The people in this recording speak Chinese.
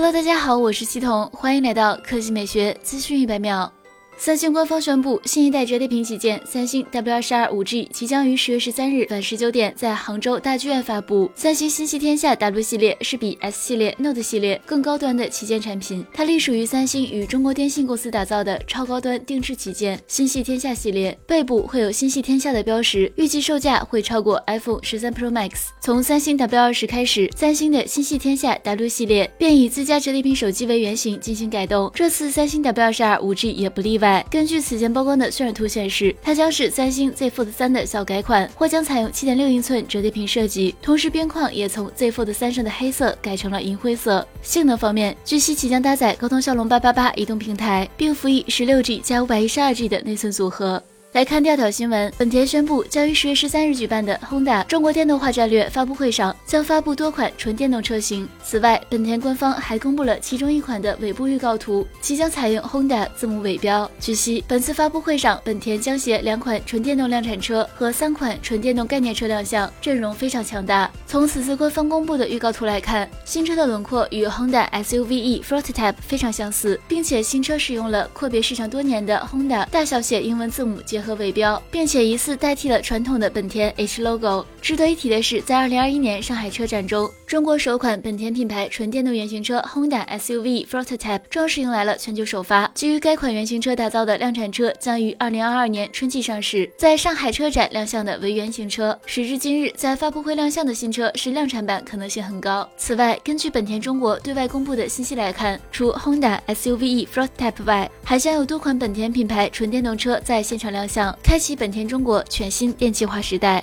Hello，大家好，我是系统，欢迎来到科技美学资讯一百秒。三星官方宣布，新一代折叠屏旗舰三星 W 二十二五 G 即将于十月十三日晚十九点在杭州大剧院发布。三星星系天下 W 系列是比 S 系列、Note 系列更高端的旗舰产品，它隶属于三星与中国电信公司打造的超高端定制旗舰星系天下系列，背部会有星系天下的标识，预计售价会超过 iPhone 十三 Pro Max。从三星 W 二十开始，三星的星系天下 W 系列便以自家折叠屏手机为原型进行改动，这次三星 W 二十二五 G 也不例外。根据此前曝光的渲染图显示，它将是三星 Z Fold 三的小改款，或将采用7.6英寸折叠屏设计，同时边框也从 Z Fold 三上的黑色改成了银灰色。性能方面，据悉即将搭载高通骁龙888移动平台，并辅以 16G 加 512G 的内存组合。来看第二条新闻，本田宣布将于十月十三日举办的 Honda 中国电动化战略发布会上，将发布多款纯电动车型。此外，本田官方还公布了其中一款的尾部预告图，即将采用 Honda 字母尾标。据悉，本次发布会上，本田将携两款纯电动量产车和三款纯电动概念车亮相，阵容非常强大。从此次官方公布的预告图来看，新车的轮廓与 Honda SUV-E Prototype 非常相似，并且新车使用了阔别市场多年的 Honda 大小写英文字母结合。和尾标，并且疑似代替了传统的本田 H logo。值得一提的是，在2021年上海车展中，中国首款本田品牌纯电动原型车 Honda SUV Prototype 正式迎来了全球首发。基于该款原型车打造的量产车将于2022年春季上市，在上海车展亮相的为原型车。时至今日，在发布会亮相的新车是量产版可能性很高。此外，根据本田中国对外公布的信息来看，除 Honda SUV Prototype 外，还将有多款本田品牌纯电动车在现场亮相。开启本田中国全新电气化时代。